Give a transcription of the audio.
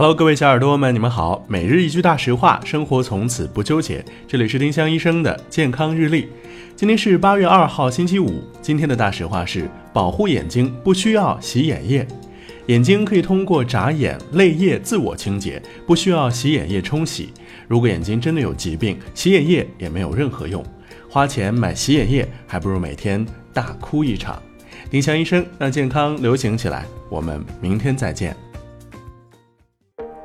Hello，各位小耳朵们，你们好。每日一句大实话，生活从此不纠结。这里是丁香医生的健康日历。今天是八月二号，星期五。今天的大实话是：保护眼睛不需要洗眼液，眼睛可以通过眨眼、泪液自我清洁，不需要洗眼液冲洗。如果眼睛真的有疾病，洗眼液也没有任何用。花钱买洗眼液，还不如每天大哭一场。丁香医生让健康流行起来。我们明天再见。